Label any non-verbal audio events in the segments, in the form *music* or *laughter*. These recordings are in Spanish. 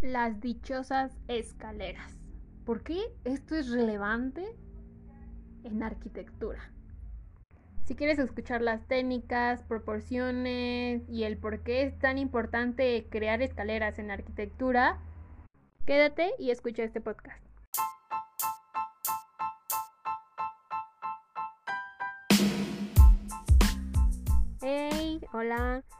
Las dichosas escaleras. ¿Por qué esto es relevante en arquitectura? Si quieres escuchar las técnicas, proporciones y el por qué es tan importante crear escaleras en arquitectura, quédate y escucha este podcast. Hey, hola,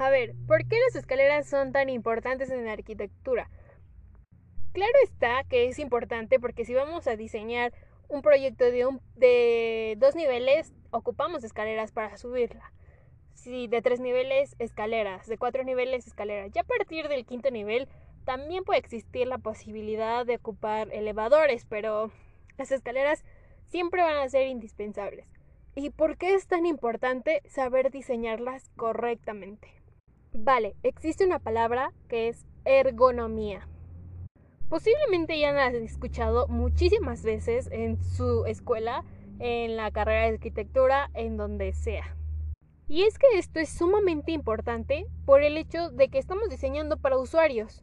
A ver, ¿por qué las escaleras son tan importantes en la arquitectura? Claro está que es importante porque si vamos a diseñar un proyecto de, de dos niveles, ocupamos escaleras para subirla. Si de tres niveles, escaleras. De cuatro niveles, escaleras. Ya a partir del quinto nivel, también puede existir la posibilidad de ocupar elevadores, pero las escaleras siempre van a ser indispensables. ¿Y por qué es tan importante saber diseñarlas correctamente? Vale, existe una palabra que es ergonomía. Posiblemente ya la han escuchado muchísimas veces en su escuela, en la carrera de arquitectura, en donde sea. Y es que esto es sumamente importante por el hecho de que estamos diseñando para usuarios.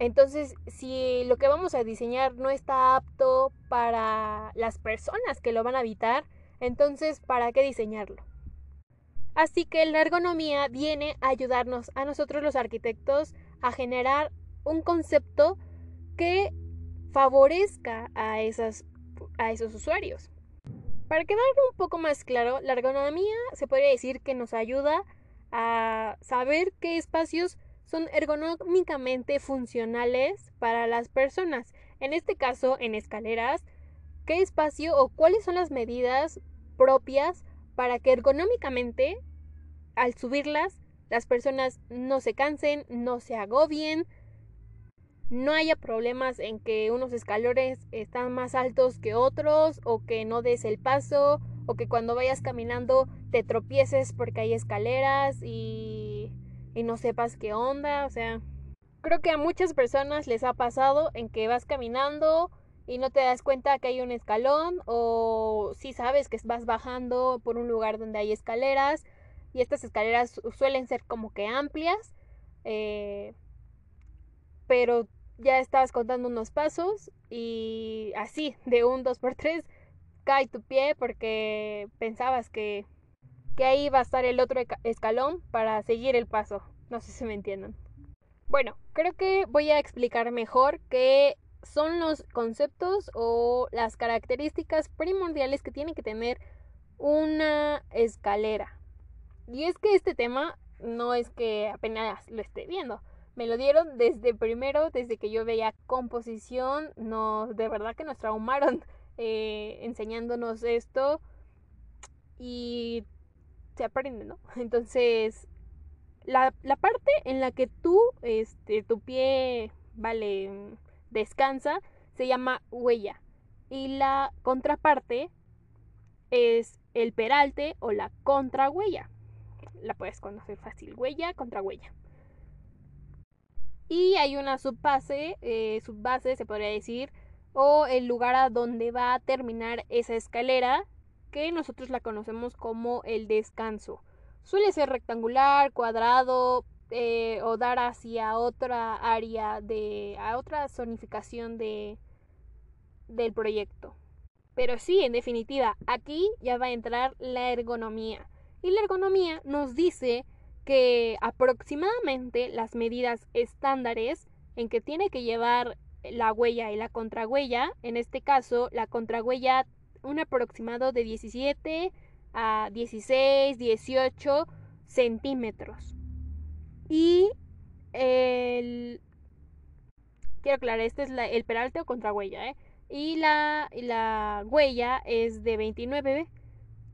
Entonces, si lo que vamos a diseñar no está apto para las personas que lo van a habitar, entonces, ¿para qué diseñarlo? Así que la ergonomía viene a ayudarnos a nosotros los arquitectos a generar un concepto que favorezca a, esos usuarios. Para quedar un poco más claro, la ergonomía se podría decir que nos ayuda a saber qué espacios son ergonómicamente funcionales para las personas. En este caso, en escaleras, qué espacio o cuáles son las medidas propias para que ergonómicamente al subirlas las personas no se cansen, no se agobien, no haya problemas en que unos escalones están más altos que otros o que no des el paso o que cuando vayas caminando te tropieces porque hay escaleras y, y no sepas qué onda, o sea, creo que a muchas personas les ha pasado en que vas caminando y no te das cuenta que hay un escalón o si sabes que vas bajando por un lugar donde hay escaleras y estas escaleras suelen ser como que amplias eh, pero ya estabas contando unos pasos y así de un 2x3 cae tu pie porque pensabas que, que ahí va a estar el otro escalón para seguir el paso. No sé si me entienden bueno creo que voy a explicar mejor qué son los conceptos o las características primordiales que tiene que tener una escalera. Y es que este tema no es que apenas lo esté viendo. Me lo dieron desde primero, desde que yo veía composición. Nos, de verdad que nos traumaron *laughs* eh, enseñándonos esto. Y se aprende, ¿no? *laughs* Entonces, la, la parte en la que tú, este, tu pie, vale, descansa, se llama huella. Y la contraparte es el peralte o la contrahuella. La puedes conocer fácil, huella contra huella. Y hay una subbase, eh, subbase se podría decir, o el lugar a donde va a terminar esa escalera, que nosotros la conocemos como el descanso. Suele ser rectangular, cuadrado, eh, o dar hacia otra área de a otra zonificación de del proyecto. Pero sí, en definitiva, aquí ya va a entrar la ergonomía. Y la ergonomía nos dice que aproximadamente las medidas estándares en que tiene que llevar la huella y la contrahuella, en este caso la contrahuella un aproximado de 17 a 16, 18 centímetros. Y el... Quiero aclarar, este es el peralte o contrahuella, ¿eh? Y la, la huella es de 29,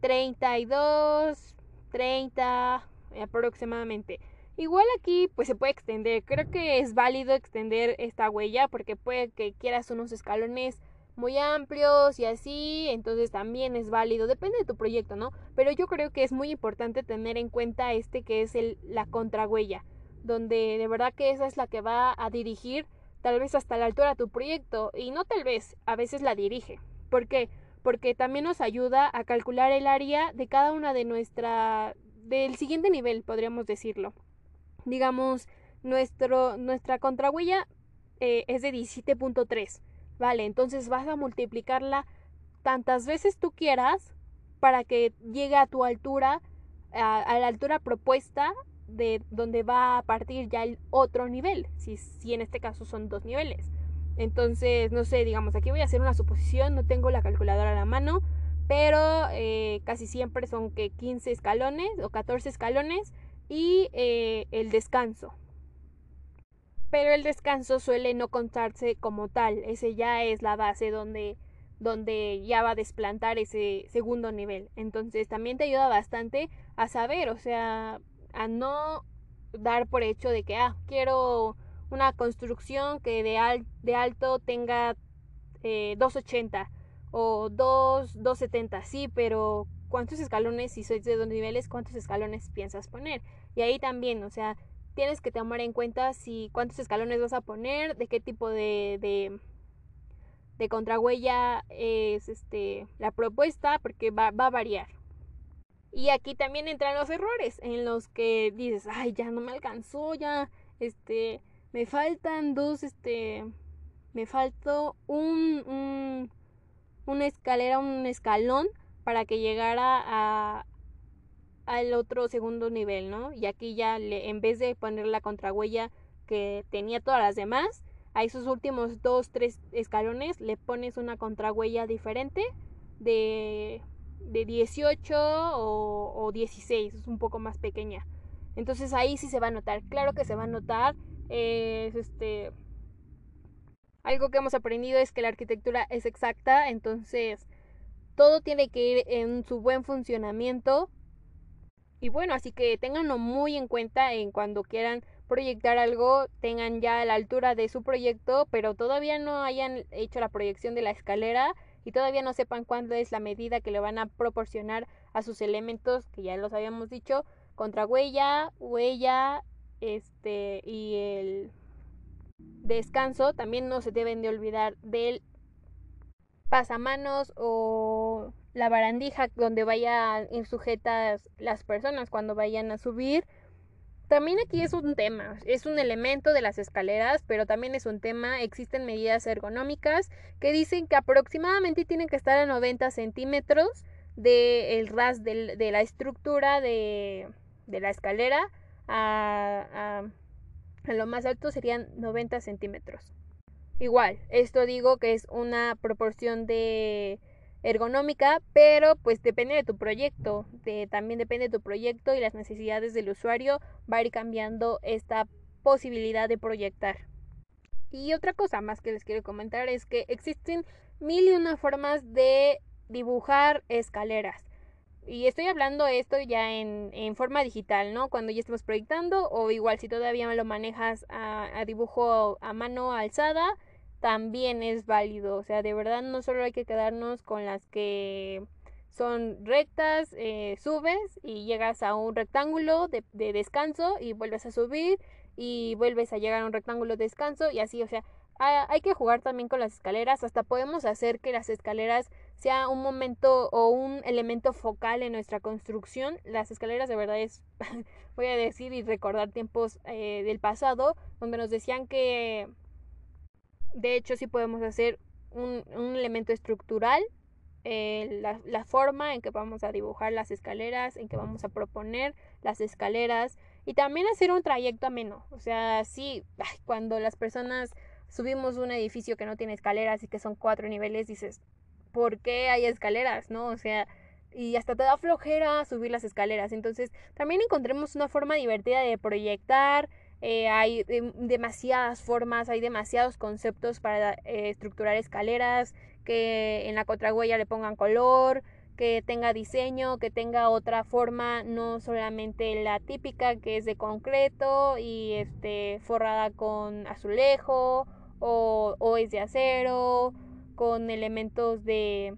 32, 30 aproximadamente. Igual aquí pues se puede extender, creo que es válido extender esta huella porque puede que quieras unos escalones muy amplios y así, entonces también es válido, depende de tu proyecto, ¿no? Pero yo creo que es muy importante tener en cuenta este que es el, la contrahuella, donde de verdad que esa es la que va a dirigir tal vez hasta la altura tu proyecto y no tal vez, a veces la dirige. ¿Por qué? Porque también nos ayuda a calcular el área de cada una de nuestra del siguiente nivel, podríamos decirlo. Digamos, nuestro, nuestra contrahuella eh, es de 17.3 Vale, entonces vas a multiplicarla tantas veces tú quieras para que llegue a tu altura, a, la altura propuesta de donde va a partir ya el otro nivel, si, si en este caso son dos niveles. Entonces, no sé, digamos, aquí voy a hacer una suposición, no tengo la calculadora a la mano, pero eh, casi siempre son que 15 escalones o 14 escalones y eh, el descanso pero el descanso suele no contarse como tal, ese ya es la base donde, donde ya va a desplantar ese segundo nivel. Entonces también te ayuda bastante a saber, o sea, a no dar por hecho de que, ah, quiero una construcción que de, de alto tenga eh, 280 o 2, 270, sí, pero ¿cuántos escalones, si sois de dos niveles, cuántos escalones piensas poner? Y ahí también, o sea, tienes que tomar en cuenta si cuántos escalones vas a poner, de qué tipo de, de, de contrahuella es este, la propuesta, porque va, va a variar. Y aquí también entran los errores en los que dices, ay, ya no me alcanzó, ya, este, me faltan dos, este, me faltó un, un, una escalera, un escalón para que llegara a, al otro segundo nivel, ¿no? Y aquí ya en vez de poner la contrahuella que tenía todas las demás, a esos últimos dos, tres escalones le pones una contrahuella diferente de, de 18 o, o 16, es un poco más pequeña. Entonces ahí sí se va a notar, claro que se va a notar, es este... Algo que hemos aprendido es que la arquitectura es exacta, entonces todo tiene que ir en su buen funcionamiento y bueno, así que ténganlo muy en cuenta en cuando quieran proyectar algo, tengan ya la altura de su proyecto, pero todavía no hayan hecho la proyección de la escalera y todavía no sepan cuándo es la medida que le van a proporcionar a sus elementos, que ya los habíamos dicho, contra huella, huella, este y el descanso, también no se deben de olvidar del pasamanos o la barandija donde vayan sujetas las personas cuando vayan a subir. También aquí es un tema, es un elemento de las escaleras, pero también es un tema, existen medidas ergonómicas que dicen que aproximadamente tienen que estar a 90 centímetros del ras de la estructura de, de la escalera a, a lo más alto serían 90 centímetros. Igual, esto digo que es una proporción de ergonómica, pero pues depende de tu proyecto, también depende de tu proyecto y las necesidades del usuario va a ir cambiando esta posibilidad de proyectar. Y otra cosa más que les quiero comentar es que existen mil y una formas de dibujar escaleras. Y estoy hablando esto ya en, en, forma digital, ¿no? Cuando ya estemos proyectando o igual si todavía lo manejas a dibujo a mano alzada, también es válido. O sea, de verdad no solo hay que quedarnos con las que son rectas, eh, subes y llegas a un rectángulo de, de, descanso y vuelves a subir y vuelves a llegar a un rectángulo de descanso y así, o sea, hay que jugar también con las escaleras, hasta podemos hacer que las escaleras sea un momento o un elemento focal en nuestra construcción. Las escaleras de verdad es, *laughs* voy a decir y recordar tiempos eh, del pasado, donde nos decían que de hecho, sí podemos hacer un, elemento estructural, eh, la, forma en que vamos a dibujar las escaleras, en que vamos a proponer las escaleras y también hacer un trayecto ameno. O sea, sí, cuando las personas subimos un edificio que no tiene escaleras y que son cuatro niveles, dices, ¿por qué hay escaleras? ¿No? O sea, y hasta te da flojera subir las escaleras. Entonces, también encontremos una forma divertida de proyectar, eh, hay demasiadas formas, hay demasiados conceptos para eh, estructurar escaleras, que en la contrahuella le pongan color, que tenga diseño, que tenga otra forma, no solamente la típica que es de concreto y este forrada con azulejo o, o es de acero, con elementos de,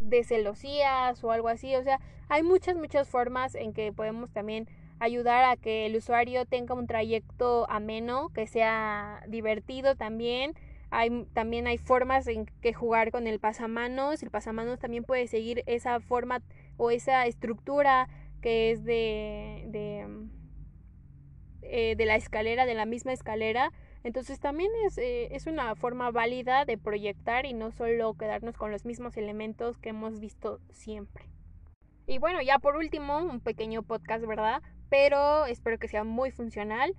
de celosías o algo así. O sea, hay muchas, muchas formas en que podemos también ayudar a que el usuario tenga un trayecto ameno, que sea divertido también hay, también hay formas en que jugar con el pasamanos. El pasamanos también puede seguir esa forma o esa estructura que es de, de, eh, de la escalera, de la misma escalera. Entonces también es, eh, es una forma válida de proyectar y no solo quedarnos con los mismos elementos que hemos visto siempre. Y bueno, ya por último, un pequeño podcast, ¿verdad? Pero espero que sea muy funcional.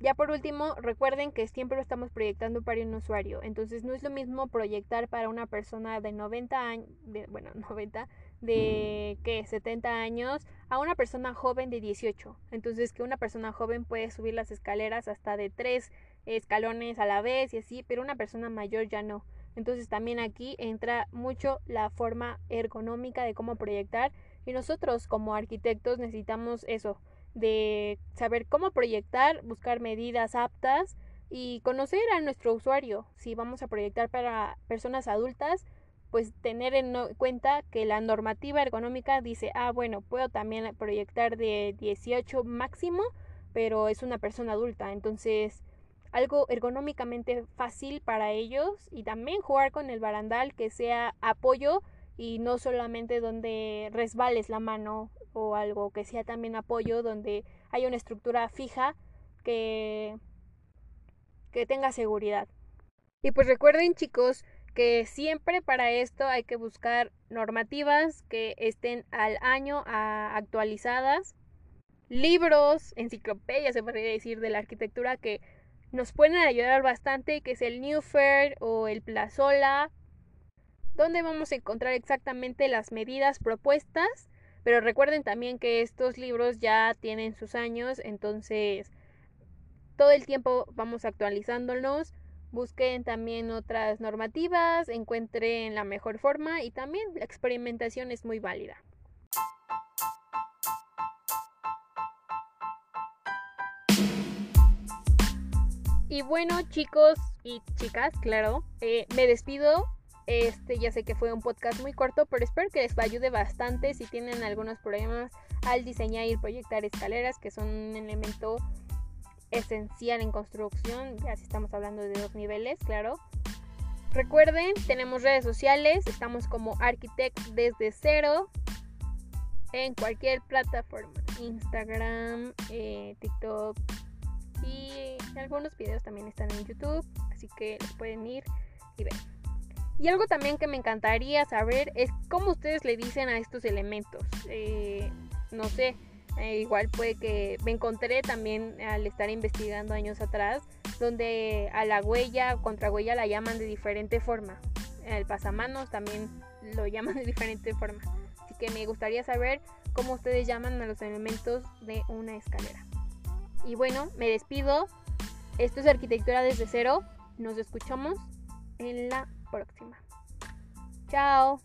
Ya por último, recuerden que siempre lo estamos proyectando para un usuario. Entonces no es lo mismo proyectar para una persona de 90 años, bueno, *laughs* 90, de que 70 años a una persona joven de 18. Entonces que una persona joven puede subir las escaleras hasta de tres escalones a la vez y así, pero una persona mayor ya no. Entonces también aquí entra mucho la forma ergonómica de cómo proyectar y nosotros como arquitectos necesitamos eso, de saber cómo proyectar, buscar medidas aptas y conocer a nuestro usuario. Si vamos a proyectar para personas adultas, pues tener en cuenta que la normativa ergonómica dice, ah, bueno, puedo también proyectar de 18 máximo, pero es una persona adulta. Entonces, algo ergonómicamente fácil para ellos y también jugar con el barandal que sea apoyo y no solamente donde resbales la mano o algo que sea también apoyo donde haya una estructura fija que, que tenga seguridad. Y pues recuerden chicos que siempre para esto hay que buscar normativas que estén al año actualizadas, libros, enciclopedias se podría decir de la arquitectura que nos pueden ayudar bastante, que es el New Fair o el Plazola, donde vamos a encontrar exactamente las medidas propuestas pero recuerden también que estos libros ya tienen sus años, entonces todo el tiempo vamos actualizándolos. Busquen también otras normativas, encuentren la mejor forma y también la experimentación es muy válida. Y bueno chicos y chicas, claro, eh, me despido este ya sé que fue un podcast muy corto, pero espero que les ayude bastante si tienen algunos problemas al diseñar y proyectar escaleras, que son un elemento esencial en construcción, ya si estamos hablando de dos niveles, claro. Recuerden, tenemos redes sociales, estamos como Architect desde cero en cualquier plataforma, Instagram, eh, TikTok y algunos videos también están en YouTube, así que pueden ir y ver. Y algo también que me encantaría saber es cómo ustedes le dicen a estos elementos. Eh, no sé, eh, igual puede que me encontré también al estar investigando años atrás, donde a la huella, contra huella la llaman de diferente forma. El pasamanos también lo *laughs* llaman de diferente forma. Así que me gustaría saber cómo ustedes llaman a los elementos de una escalera. Y bueno, me despido. Esto es arquitectura desde cero. Nos escuchamos en la próxima. Chao.